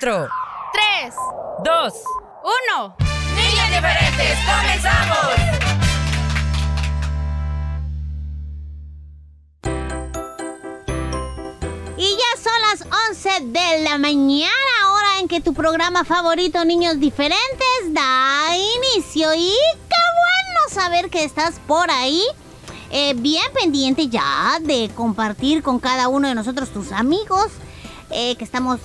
4, 3, 2, 1. Niñas diferentes, comenzamos. Y ya son las 11 de la mañana, hora en que tu programa favorito Niños Diferentes da inicio. Y qué bueno saber que estás por ahí. Eh, bien pendiente ya de compartir con cada uno de nosotros tus amigos. Eh, que estamos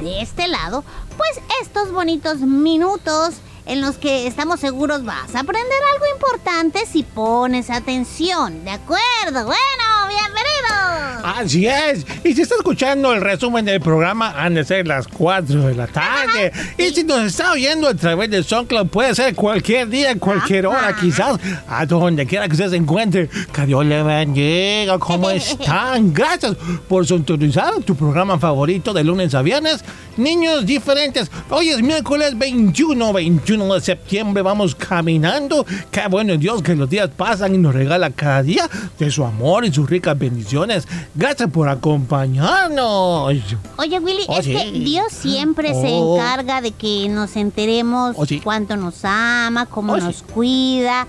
de este lado, pues estos bonitos minutos en los que estamos seguros vas a aprender algo importante si pones atención. ¿De acuerdo? Bueno, bienvenidos. Así es. Y si está escuchando el resumen del programa, han de ser las 4 de la tarde. Y si nos está oyendo a través de SoundCloud, puede ser cualquier día, cualquier hora, quizás, a donde quiera que usted se encuentre. Que Dios le bendiga. ¿Cómo están? Gracias por sintonizar tu programa favorito de lunes a viernes. Niños diferentes. Hoy es miércoles 21, 21 de septiembre. Vamos caminando. Qué bueno Dios que los días pasan y nos regala cada día de su amor y sus ricas bendiciones. Gracias por acompañarnos. Oye, Willy, Oh, es que sí. Dios siempre se Oh. encarga de que nos enteremos Oh, sí. cuánto nos ama, cómo Oh, sí. nos cuida.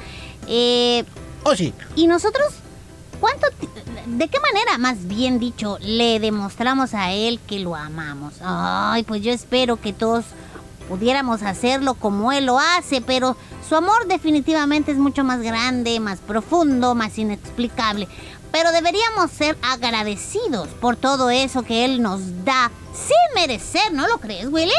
eh, Oh, sí. y nosotros, ¿cuánto, de qué manera, más bien dicho, le demostramos a Él que lo amamos? Ay, pues yo espero que todos pudiéramos hacerlo como Él lo hace, pero su amor definitivamente es mucho más grande, más profundo, más inexplicable. Pero deberíamos ser agradecidos por todo eso que Él nos da sin merecer, ¿no lo crees, Willy?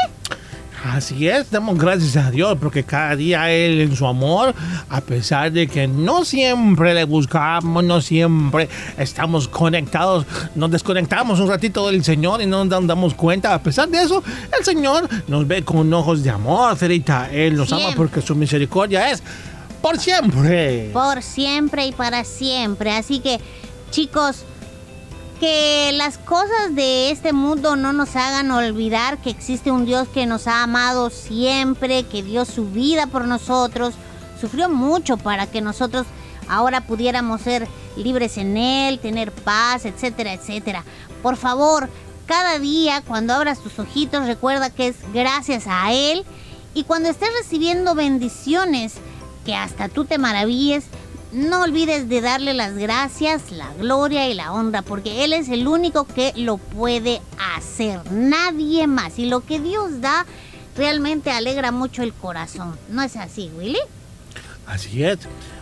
Así es, damos gracias a Dios porque cada día Él en su amor, a pesar de que no siempre le buscamos, no siempre estamos conectados, nos desconectamos un ratito del Señor y no nos damos cuenta. A pesar de eso, el Señor nos ve con ojos de amor, Ferita. Él nos ama porque su misericordia es por siempre. por siempre y para siempre. Así que, chicos, que las cosas de este mundo no nos hagan olvidar que existe un Dios que nos ha amado siempre, que dio su vida por nosotros, sufrió mucho para que nosotros ahora pudiéramos ser libres en Él, tener paz, etcétera, etcétera. Por favor, cada día cuando abras tus ojitos recuerda que es gracias a Él y cuando estés recibiendo bendiciones, que hasta tú te maravilles, no olvides de darle las gracias, la gloria y la honra, porque Él es el único que lo puede hacer, nadie más. Y lo que Dios da realmente alegra mucho el corazón. ¿No es así, Willy? Así es.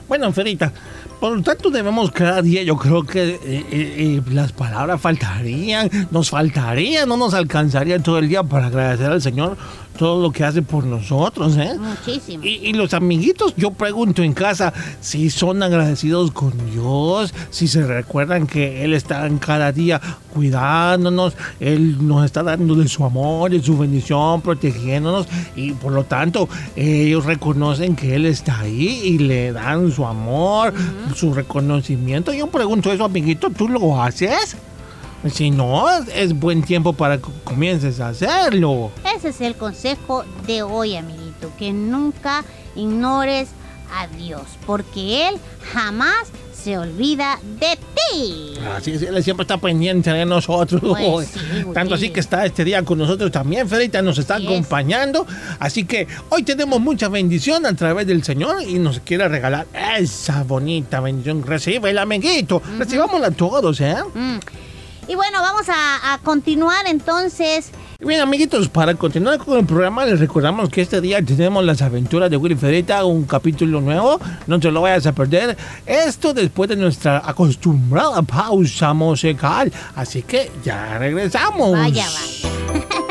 Bueno, Ferita, por lo tanto debemos cada día, yo creo que eh, eh, eh, las palabras faltarían, nos faltarían, no nos alcanzaría todo el día para agradecer al Señor todo lo que hace por nosotros, ¿eh? Muchísimo. Y, y los amiguitos, yo pregunto en casa si son agradecidos con Dios, si se recuerdan que Él está en cada día cuidándonos, Él nos está dando de su amor, de su bendición, protegiéndonos y por lo tanto ellos reconocen que Él está ahí y le dan su amor, su reconocimiento. Yo pregunto eso, amiguito, ¿tú lo haces? Si no, es buen tiempo para que comiences a hacerlo. Ese es el consejo de hoy, amiguito, que nunca ignores a Dios, porque Él jamás se olvida de ti. Así es, él siempre está pendiente de nosotros. Pues sí. Tanto así que está este día con nosotros también, Ferita, nos está Así es. acompañando. Así que hoy tenemos mucha bendición a través del Señor y nos quiere regalar esa bonita bendición. Recibe el amiguito. Recibámosla todos, ¿eh? Mm. Y bueno, vamos a, a continuar entonces. Bien, amiguitos, para continuar con el programa, les recordamos que este día tenemos las aventuras de Willy Ferita, un capítulo nuevo. No te lo vayas a perder. Esto después de nuestra acostumbrada pausa musical. Así que ya regresamos. Vaya, vaya.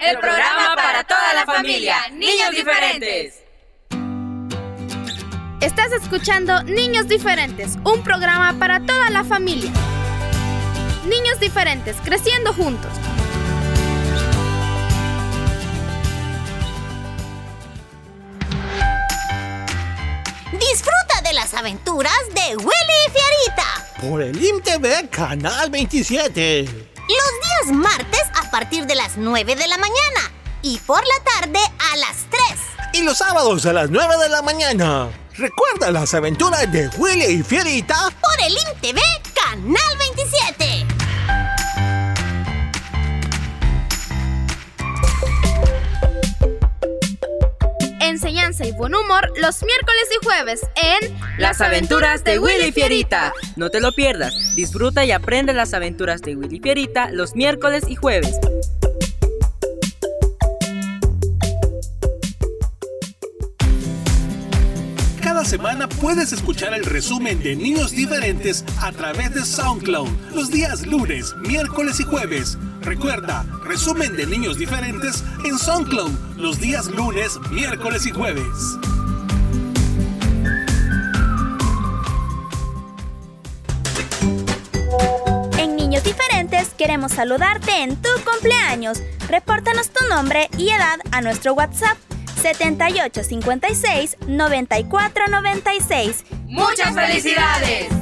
El programa para toda la familia, niños diferentes. Estás escuchando Niños Diferentes, un programa para toda la familia. Niños diferentes, creciendo juntos. Disfruta de las aventuras de Willy y Fiarita. Por el IMTV Canal 27. Los días martes partir de las 9 de la mañana y por la tarde a las 3. Y los sábados a las 9 de la mañana. Recuerda las aventuras de Willy y Fierita. Por el IMTV Canal 27. Enseñanza y buen humor los miércoles y jueves en Las aventuras de Willy Fierita. No te lo pierdas. Disfruta y aprende las aventuras de Willy Fierita los miércoles y jueves. Cada semana puedes escuchar el resumen de Niños Diferentes a través de SoundCloud los días lunes, miércoles y jueves. Recuerda, resumen de niños diferentes en SoundCloud los días lunes, miércoles y jueves. En Niños Diferentes queremos saludarte en tu cumpleaños. Repórtanos tu nombre y edad a nuestro WhatsApp 7856 9496. ¡Muchas felicidades!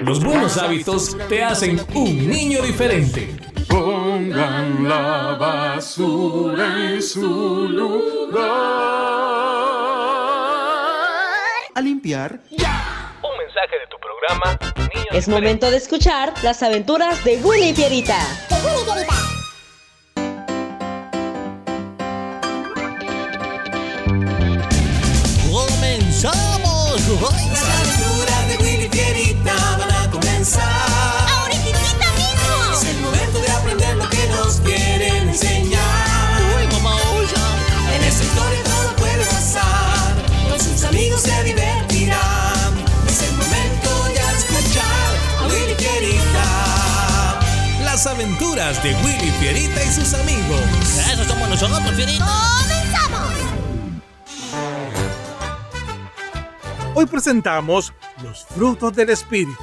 Los buenos hábitos te hacen un niño diferente. Pongan la basura en su lugar. A limpiar. Un mensaje de tu programa. Niños Es momento de escuchar las aventuras de Willy y Pierita. ¡Comenzamos! De Willy Fierita y sus amigos. Eso somos nosotros, Fierita. ¡Comenzamos! Hoy presentamos los frutos del espíritu.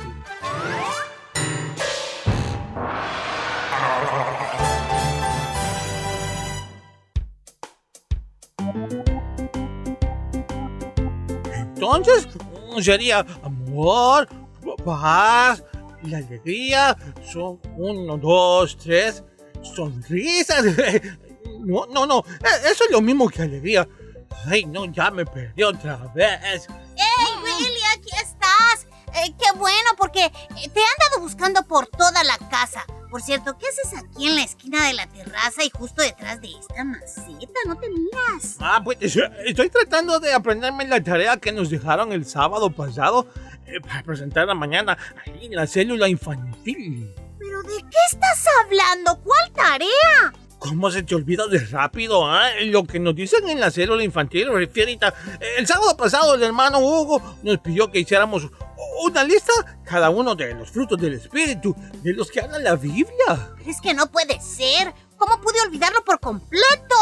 Entonces, sería amor, paz y alegría. Son uno, dos, tres. Sonrisas. No, no, no. e- Eso es lo mismo que alegría. Ay, no, ya me perdí otra vez. ¡Ey, Willy, aquí estás! Eh, qué bueno, porque eh, te he andado buscando por toda la casa. Por cierto, ¿qué haces aquí en la esquina de la terraza y justo detrás de esta maceta? No te miras. Ah, pues estoy tratando de aprenderme la tarea que nos dejaron el sábado pasado eh, para presentarla mañana ahí en la célula infantil. ¿Pero de qué estás hablando? ¿Cuál tarea? ¿Cómo se te olvida de rápido? ah? Lo que nos dicen en la célula infantil, Fierita. El sábado pasado el hermano Hugo nos pidió que hiciéramos una lista, cada uno de los frutos del espíritu, de los que habla la Biblia. Pero es que no puede ser. ¿Cómo pude olvidarlo por completo?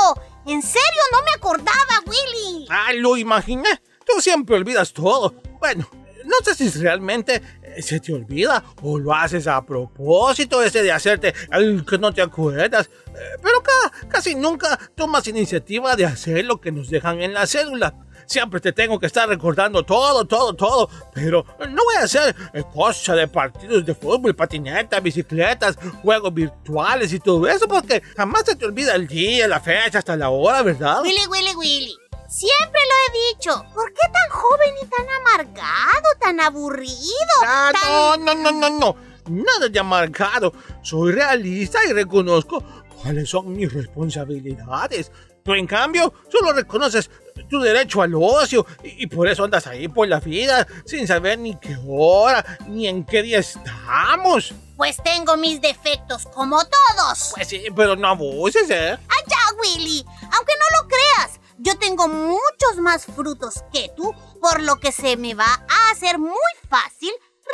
En serio, no me acordaba, Willy. Ah, lo imaginé. Tú siempre olvidas todo. Bueno, no sé si realmente eh, se te olvida o lo haces a propósito ese de hacerte el que no te acuerdas. Eh, Pero ca- casi nunca tomas iniciativa de hacer lo que nos dejan en la célula. Siempre te tengo que estar recordando todo, todo, todo. Pero no voy a hacer eh, cosas de partidos de fútbol, patineta, bicicletas, juegos virtuales y todo eso porque jamás se te olvida el día, la fecha, hasta la hora, ¿verdad? Willy, Willy, Willy. Siempre lo he dicho. ¿Por qué tan joven y tan amargado, tan aburrido? Ah, tan... no, no, no, no, no. Nada de amargado. Soy realista y reconozco cuáles son mis responsabilidades. Tú, en cambio, solo reconoces tu derecho al ocio y, y por eso andas ahí por la vida sin saber ni qué hora ni en qué día estamos. Pues tengo mis defectos, como todos. Pues sí, pero no abuses, ¿eh? Allá, Willy. Aunque no lo creas, yo tengo muchos más frutos que tú, por lo que se me va a hacer muy fácil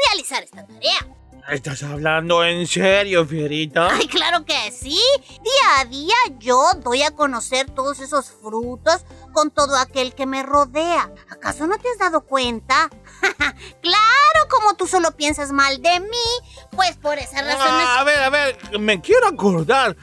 realizar esta tarea. ¿Estás hablando en serio, Fierita? Ay, claro que sí. Día a día yo doy a conocer todos esos frutos con todo aquel que me rodea. ¿Acaso no te has dado cuenta? claro, como tú solo piensas mal de mí, pues por esa razón... Ah, a ver, a ver, me quiero acordar.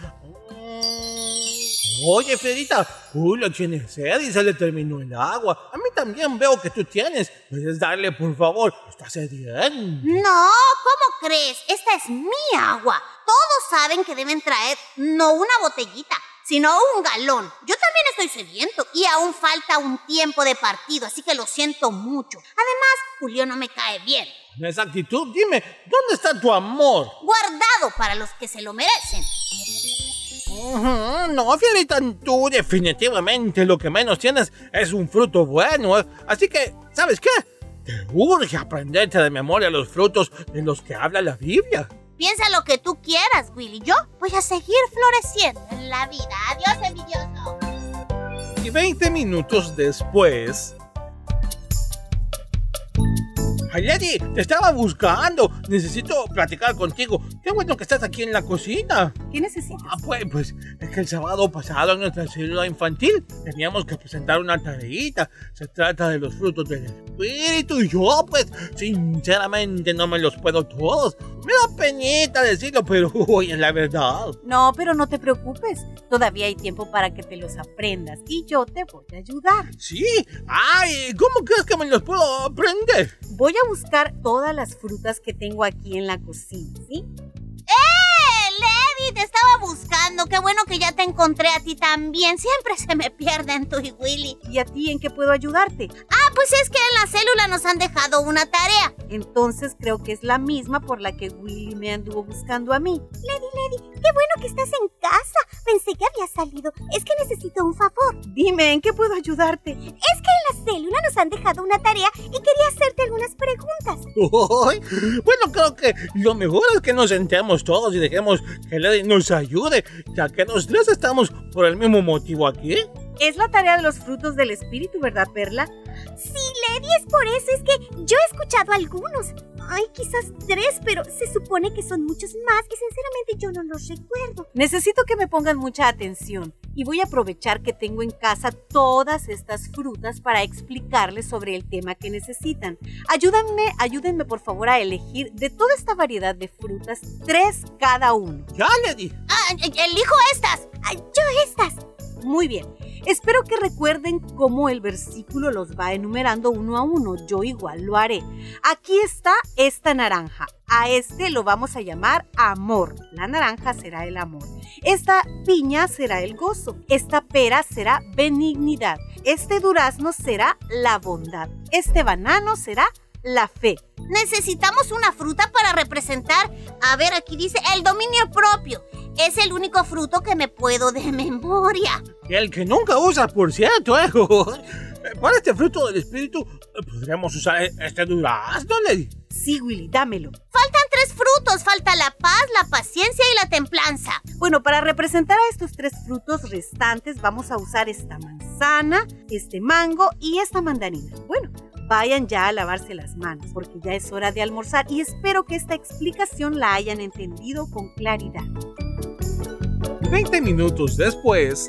Oye, Fierita, Julio tiene sed y se le terminó el agua. A mí también veo que tú tienes. ¿Puedes darle, por favor? Está sediento. No, ¿cómo crees? Esta es mi agua. Todos saben que deben traer no una botellita, sino un galón. Yo también estoy sediento y aún falta un tiempo de partido, así que lo siento mucho. Además, Julio no me cae bien. Con esa actitud, dime, ¿dónde está tu amor? Guardado para los que se lo merecen. No, Fierita, tú definitivamente lo que menos tienes es un fruto bueno. ¿eh? Así que, ¿sabes qué? te urge aprenderte de memoria los frutos de los que habla la Biblia. Piensa lo que tú quieras, Willy. Yo voy a seguir floreciendo en la vida. Adiós, envidioso. Y 20 minutos después... Ay, Lady, te estaba buscando. Necesito platicar contigo. Qué bueno que estás aquí en la cocina. ¿Qué necesitas? Ah, pues, pues es que el sábado pasado en nuestra célula infantil teníamos que presentar una tareita. Se trata de los frutos del espíritu y yo, pues, sinceramente no me los puedo todos. Me da penita decirlo, pero hoy es la verdad. No, pero no te preocupes. Todavía hay tiempo para que te los aprendas y yo te voy a ayudar. Sí. Ay, ¿cómo crees que me los puedo aprender? Voy a buscar todas las frutas que tengo aquí en la cocina, ¿sí? ¡Eh! Te estaba buscando. Qué bueno que ya te encontré a ti también. Siempre se me pierden tú y Willy. ¿Y a ti en qué puedo ayudarte? Ah, pues es que en la célula nos han dejado una tarea. Entonces creo que es la misma por la que Willy me anduvo buscando a mí. Lady, Lady, qué bueno que estás en casa. Pensé que había salido. Es que necesito un favor. Dime, ¿en qué puedo ayudarte? Es que en la célula nos han dejado una tarea y quería hacerte algunas preguntas. Bueno, creo que lo mejor es que nos sentemos todos y dejemos que Nos ayude, ya que los tres estamos por el mismo motivo aquí. Es la tarea de los frutos del espíritu, ¿verdad, Perla? Sí, Lady, es por eso. Es que yo he escuchado algunos. Ay, quizás tres, pero se supone que son muchos más y sinceramente yo no los recuerdo. Necesito que me pongan mucha atención y voy a aprovechar que tengo en casa todas estas frutas para explicarles sobre el tema que necesitan. Ayúdenme, ayúdenme por favor a elegir de toda esta variedad de frutas tres cada uno. Ya, Lady. Ah, elijo estas. Yo estas. Muy bien. Espero que recuerden cómo el versículo los va enumerando uno a uno. Yo igual lo haré. Aquí está esta naranja. A este lo vamos a llamar amor. La naranja será el amor. Esta piña será el gozo. Esta pera será benignidad. Este durazno será la bondad. Este banano será la fe. Necesitamos una fruta para representar, a ver, aquí dice, el dominio propio. Es el único fruto que me puedo de memoria. El que nunca usa, por cierto, ¿eh? Para este fruto del espíritu, ¿podríamos usar este durazno, Lady? Sí, Willy, dámelo. Faltan tres frutos. Falta la paz, la paciencia y la templanza. Bueno, para representar a estos tres frutos restantes, vamos a usar esta manzana, este mango y esta mandarina. Bueno, vayan ya a lavarse las manos porque ya es hora de almorzar y espero que esta explicación la hayan entendido con claridad. 20 minutos después,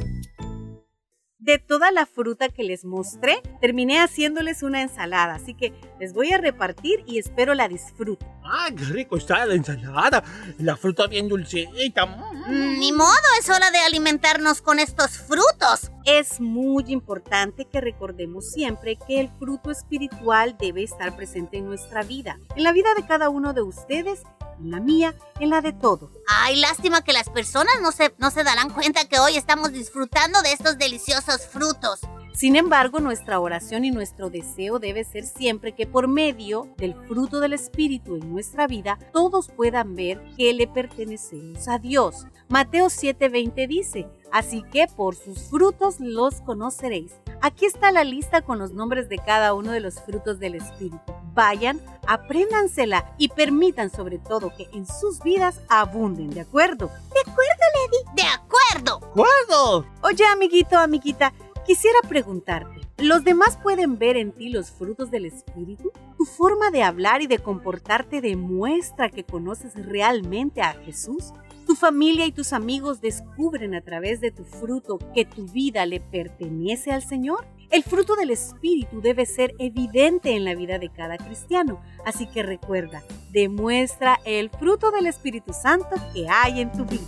de toda la fruta que les mostré, terminé haciéndoles una ensalada, así que les voy a repartir y espero la disfruten. ¡Ay, qué rico está la ensalada! La fruta bien dulcita. Mm, Ni modo, es hora de alimentarnos con estos frutos. Es muy importante que recordemos siempre que el fruto espiritual debe estar presente en nuestra vida, en la vida de cada uno de ustedes, en la mía, en la de todos. Ay, lástima que las personas no se, no se darán cuenta que hoy estamos disfrutando de estos deliciosos frutos. Sin embargo, nuestra oración y nuestro deseo debe ser siempre que por medio del fruto del Espíritu en nuestra vida, todos puedan ver que le pertenecemos a Dios. Mateo 7:20 dice, así que por sus frutos los conoceréis. Aquí está la lista con los nombres de cada uno de los frutos del Espíritu. Vayan, apréndansela y permitan sobre todo que en sus vidas abunden, ¿de acuerdo? De acuerdo, Lady. De acuerdo. ¿De acuerdo? Oye, amiguito, amiguita, quisiera preguntarte, ¿los demás pueden ver en ti los frutos del Espíritu? ¿Tu forma de hablar y de comportarte demuestra que conoces realmente a Jesús? ¿Tu familia y tus amigos descubren a través de tu fruto que tu vida le pertenece al Señor? El fruto del Espíritu debe ser evidente en la vida de cada cristiano, así que recuerda, demuestra el fruto del Espíritu Santo que hay en tu vida.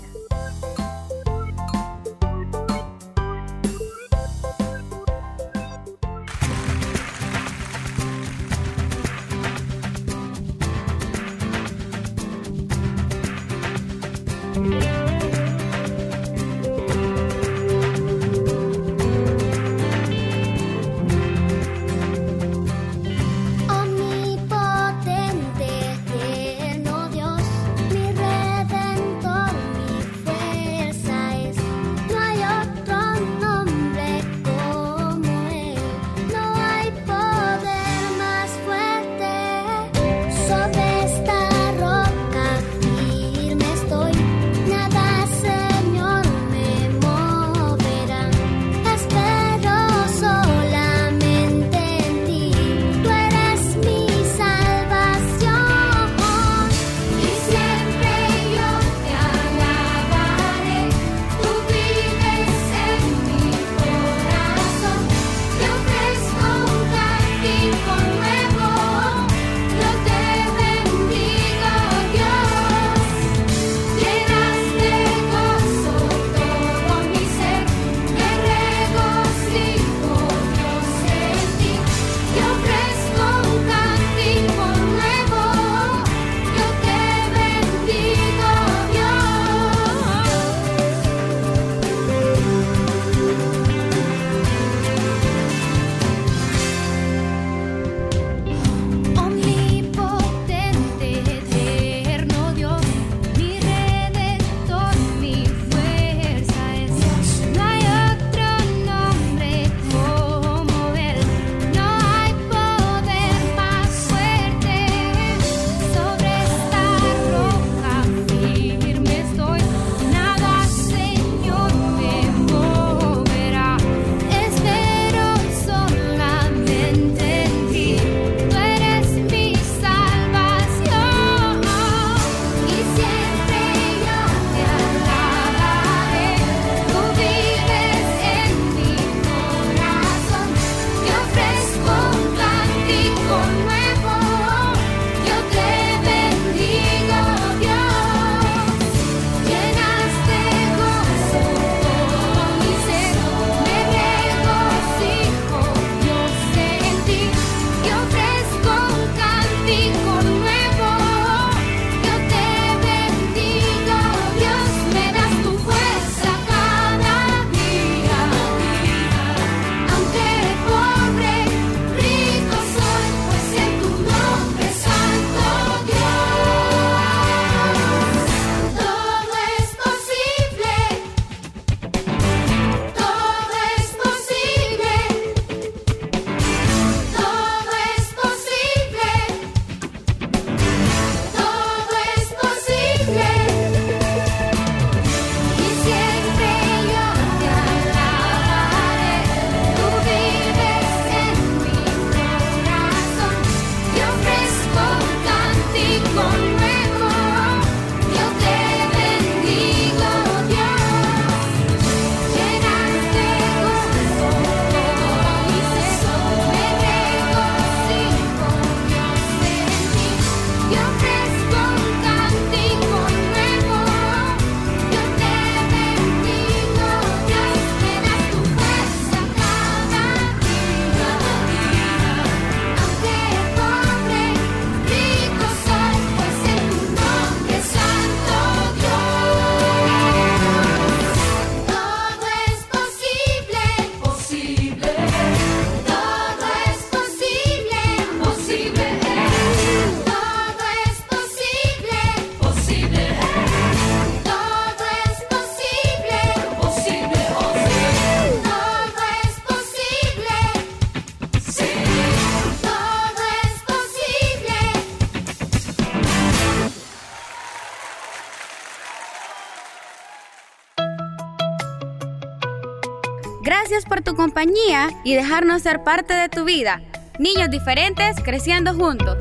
Gracias por tu compañía y dejarnos ser parte de tu vida. Niños diferentes creciendo juntos.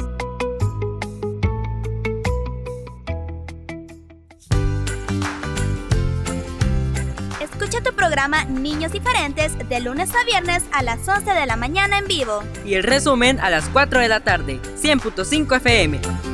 Escucha tu programa Niños Diferentes de lunes a viernes a las 11 de la mañana en vivo. Y el resumen a las 4 de la tarde, 100.5 FM.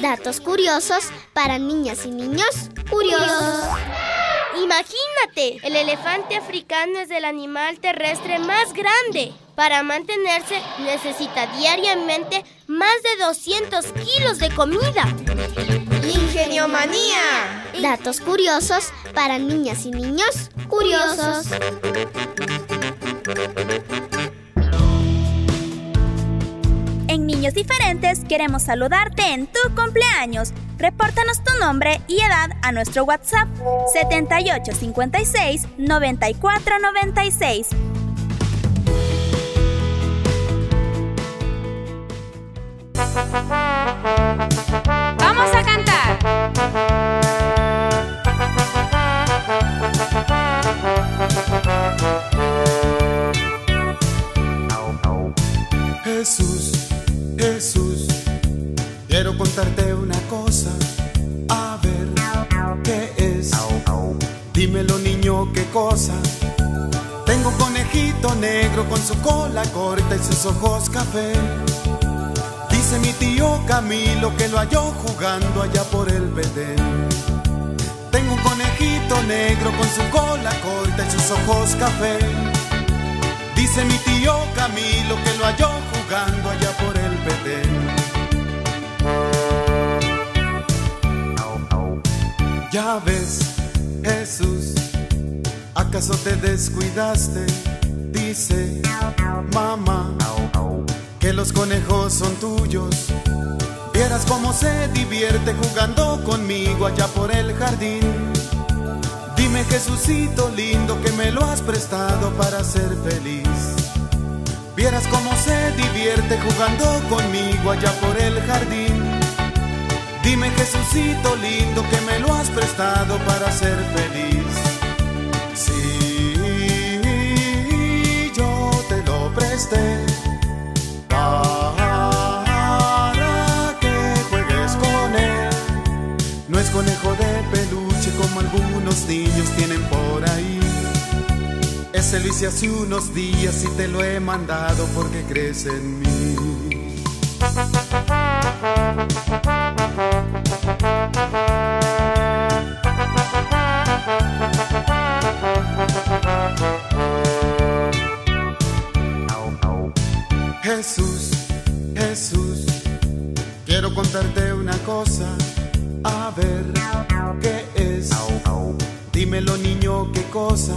Datos curiosos para niñas y niños curiosos. Imagínate, el elefante africano es el animal terrestre más grande. Para mantenerse necesita diariamente más de 200 kilos de comida. Ingeniomanía. Datos curiosos para niñas y niños curiosos. En Niños Diferentes queremos saludarte en tu cumpleaños. Repórtanos tu nombre y edad a nuestro WhatsApp 7856 9496. Vamos a cantar. Conejito negro con su cola corta y sus ojos café. Dice mi tío Camilo que lo halló jugando allá por el Belén. Tengo un conejito negro con su cola corta y sus ojos café. Dice mi tío Camilo que lo halló jugando allá por el Belén. Ya ves, Jesús, ¿acaso te descuidaste? Dice, mamá, que los conejos son tuyos. Vieras cómo se divierte jugando conmigo allá por el jardín. Dime Jesucito lindo que me lo has prestado para ser feliz. Vieras cómo se divierte jugando conmigo allá por el jardín. Dime Jesucito lindo que me lo has prestado para ser feliz. Conejo de peluche como algunos niños tienen por ahí. Ese lo hice hace unos días y te lo he mandado porque crees en mí. Jesús, Jesús, quiero contarte una cosa. ¿Qué es? Dímelo niño, ¿qué cosa?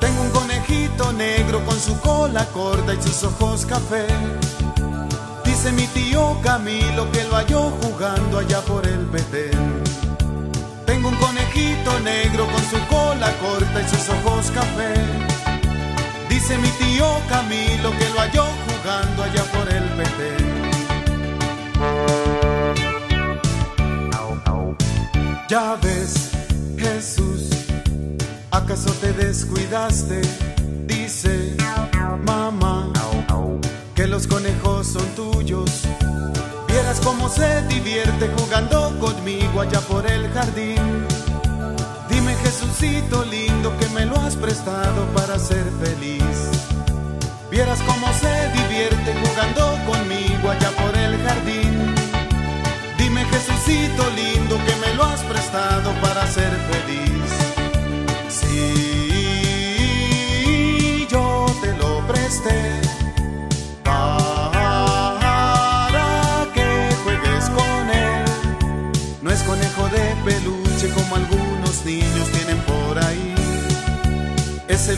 Tengo un conejito negro con su cola corta y sus ojos café. Dice mi tío Camilo que lo halló jugando allá por el Betén. Tengo un conejito negro con su cola corta y sus ojos café. Dice mi tío Camilo que lo halló jugando allá por el Betén. Ya ves, Jesús, ¿acaso te descuidaste? Dice, mamá, que los conejos son tuyos. Vieras cómo se divierte jugando conmigo allá por el jardín. Dime, Jesucito lindo, que me lo has prestado para ser feliz. Vieras cómo se divierte jugando conmigo allá por el jardín.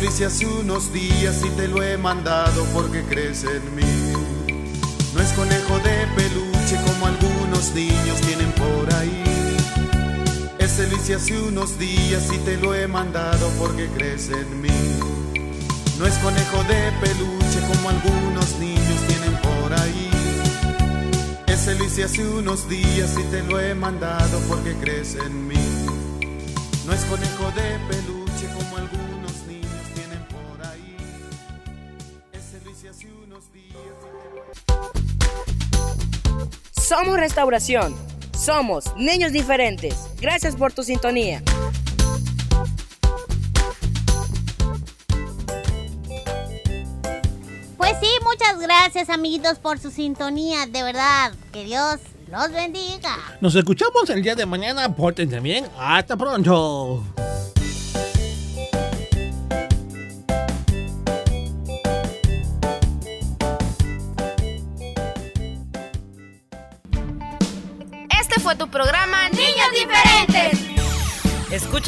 Hice hace unos días y te lo he mandado porque crees en mí. No es conejo de peluche como algunos niños tienen por ahí. Ese lo hice hace unos días y te lo he mandado porque crees en mí. No es conejo de peluche como algunos niños tienen por ahí. Ese lo hice hace unos días y te lo he mandado porque crees en mí. No es conejo de peluche Somos Restauración. Somos niños diferentes. Gracias por tu sintonía. Pues sí, muchas gracias amiguitos por su sintonía, de verdad. Que Dios los bendiga. Nos escuchamos el día de mañana. Pórtense bien. Hasta pronto.